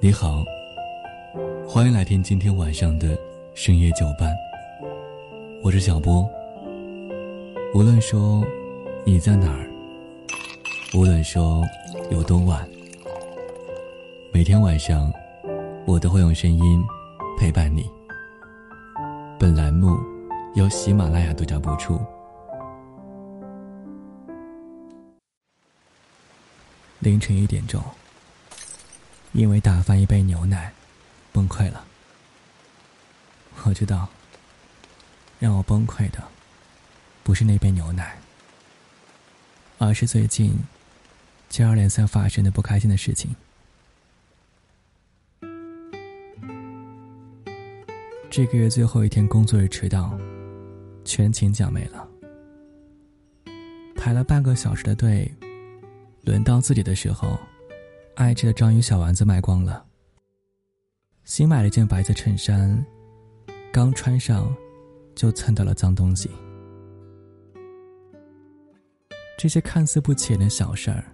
你好，欢迎来听今天晚上的深夜酒伴。我是小波。无论说你在哪儿，无论说有多晚，每天晚上我都会用声音陪伴你。本栏目由喜马拉雅独家播出。凌晨一点钟，因为打翻一杯牛奶，崩溃了。我知道，让我崩溃的，不是那杯牛奶，而是最近接二连三发生的不开心的事情。这个月最后一天工作日迟到，全勤奖没了，排了半个小时的队。轮到自己的时候，爱吃的章鱼小丸子卖光了。新买了件白色衬衫，刚穿上，就蹭到了脏东西。这些看似不起眼的小事儿，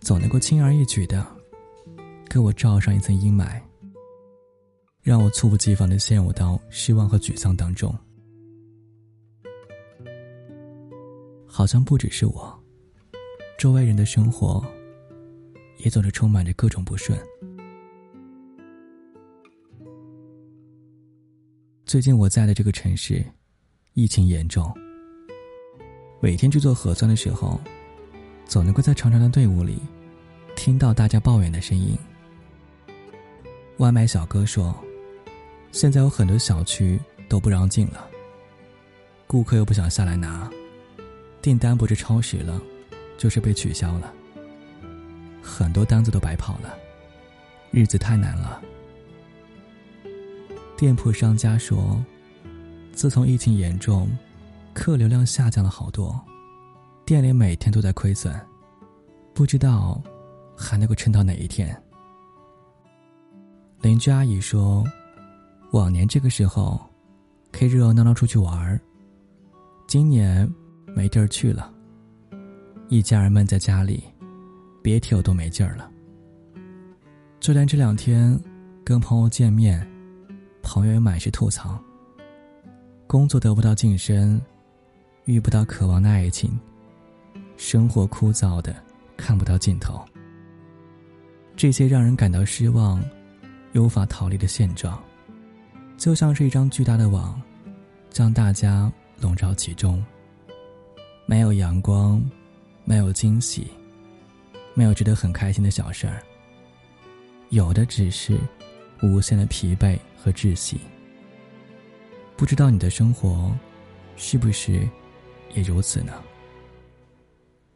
总能够轻而易举的，给我罩上一层阴霾，让我猝不及防的陷入到失望和沮丧当中。好像不只是我。周围人的生活，也总是充满着各种不顺。最近我在的这个城市，疫情严重。每天去做核酸的时候，总能够在长长的队伍里，听到大家抱怨的声音。外卖小哥说：“现在有很多小区都不让进了，顾客又不想下来拿，订单不是超时了。”就是被取消了，很多单子都白跑了，日子太难了。店铺商家说，自从疫情严重，客流量下降了好多，店里每天都在亏损，不知道还能够撑到哪一天。邻居阿姨说，往年这个时候可以热热闹闹出去玩儿，今年没地儿去了。一家人闷在家里，别提有多没劲儿了。就连这两天跟朋友见面，朋友也满是吐槽。工作得不到晋升，遇不到渴望的爱情，生活枯燥的看不到尽头。这些让人感到失望，又无法逃离的现状，就像是一张巨大的网，将大家笼罩其中。没有阳光。没有惊喜，没有值得很开心的小事儿。有的只是无限的疲惫和窒息。不知道你的生活是不是也如此呢？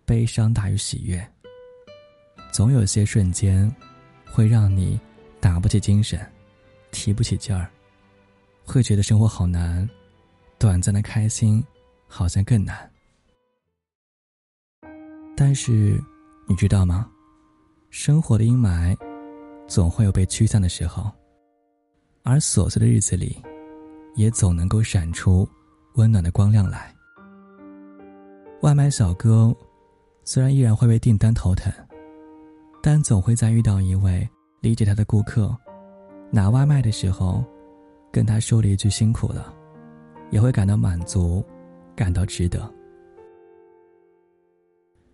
悲伤大于喜悦，总有些瞬间会让你打不起精神，提不起劲儿，会觉得生活好难，短暂的开心好像更难。但是，你知道吗？生活的阴霾，总会有被驱散的时候，而琐碎的日子里，也总能够闪出温暖的光亮来。外卖小哥虽然依然会为订单头疼，但总会在遇到一位理解他的顾客，拿外卖的时候，跟他说了一句辛苦了，也会感到满足，感到值得。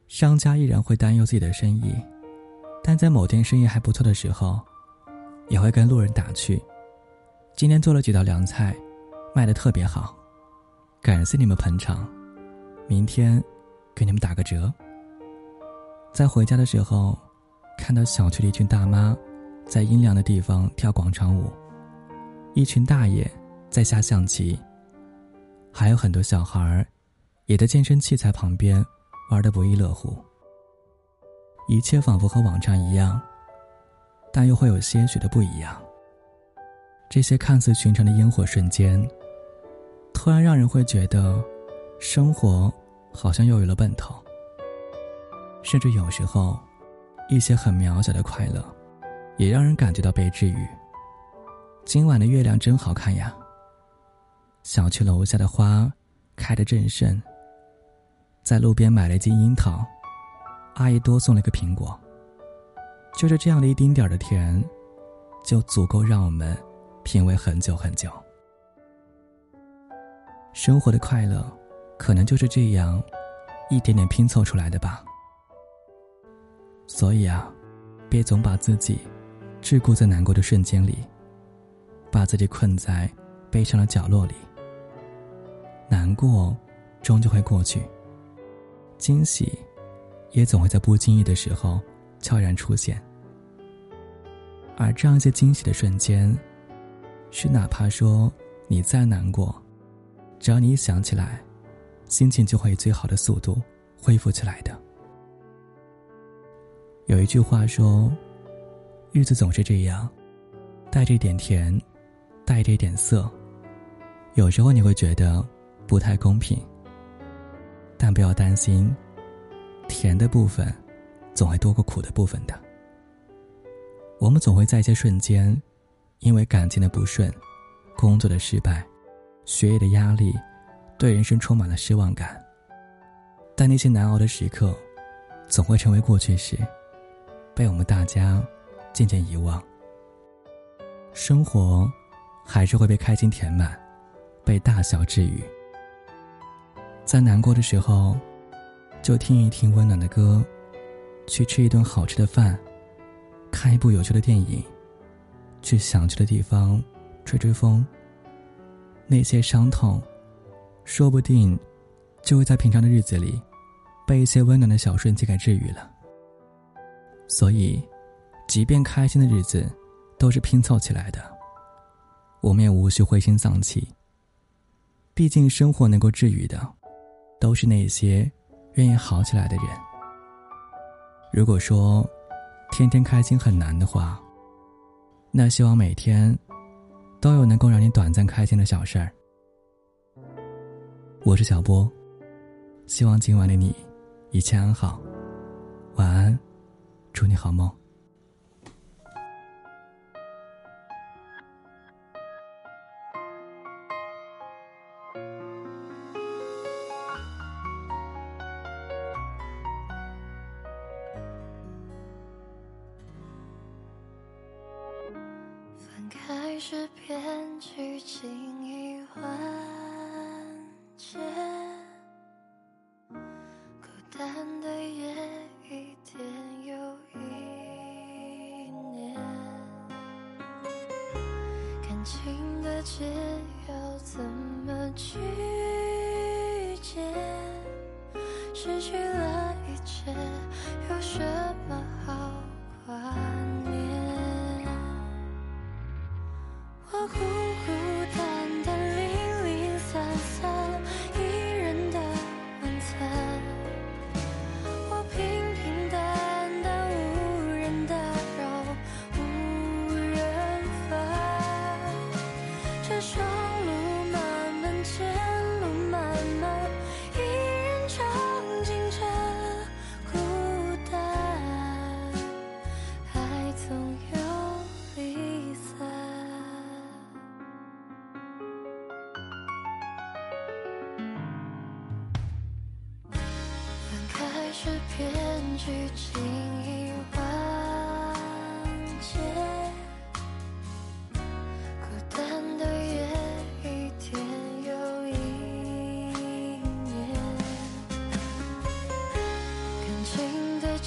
商家依然会担忧自己的生意，但在某天生意还不错的时候，也会跟路人打趣：“今天做了几道凉菜，卖的特别好，感谢你们捧场，明天给你们打个折。”在回家的时候，看到小区里一群大妈在阴凉的地方跳广场舞，一群大爷在下象棋，还有很多小孩儿也在健身器材旁边。玩得不亦乐乎，一切仿佛和往常一样，但又会有些许的不一样。这些看似寻常的烟火瞬间，突然让人会觉得，生活好像又有了奔头。甚至有时候，一些很渺小的快乐，也让人感觉到被治愈。今晚的月亮真好看呀！小区楼下的花开得正盛。在路边买了一斤樱桃，阿姨多送了一个苹果。就是这样的一丁点儿的甜，就足够让我们品味很久很久。生活的快乐，可能就是这样，一点点拼凑出来的吧。所以啊，别总把自己桎梏在难过的瞬间里，把自己困在悲伤的角落里。难过，终究会过去。惊喜，也总会在不经意的时候悄然出现。而这样一些惊喜的瞬间，是哪怕说你再难过，只要你一想起来，心情就会以最好的速度恢复起来的。有一句话说：“日子总是这样，带着一点甜，带着一点涩。有时候你会觉得不太公平。”但不要担心，甜的部分总会多过苦的部分的。我们总会在一些瞬间，因为感情的不顺、工作的失败、学业的压力，对人生充满了失望感。但那些难熬的时刻，总会成为过去时，被我们大家渐渐遗忘。生活还是会被开心填满，被大笑治愈。在难过的时候，就听一听温暖的歌，去吃一顿好吃的饭，看一部有趣的电影，去想去的地方吹吹风。那些伤痛，说不定就会在平常的日子里，被一些温暖的小瞬间给治愈了。所以，即便开心的日子都是拼凑起来的，我们也无需灰心丧气。毕竟，生活能够治愈的。都是那些愿意好起来的人。如果说天天开心很难的话，那希望每天都有能够让你短暂开心的小事儿。我是小波，希望今晚的你一切安好，晚安，祝你好梦。解要怎么拒绝？失去了这双路漫漫，前路漫漫，一人尝尽这孤单，爱总有离散，分开始编剧。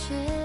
情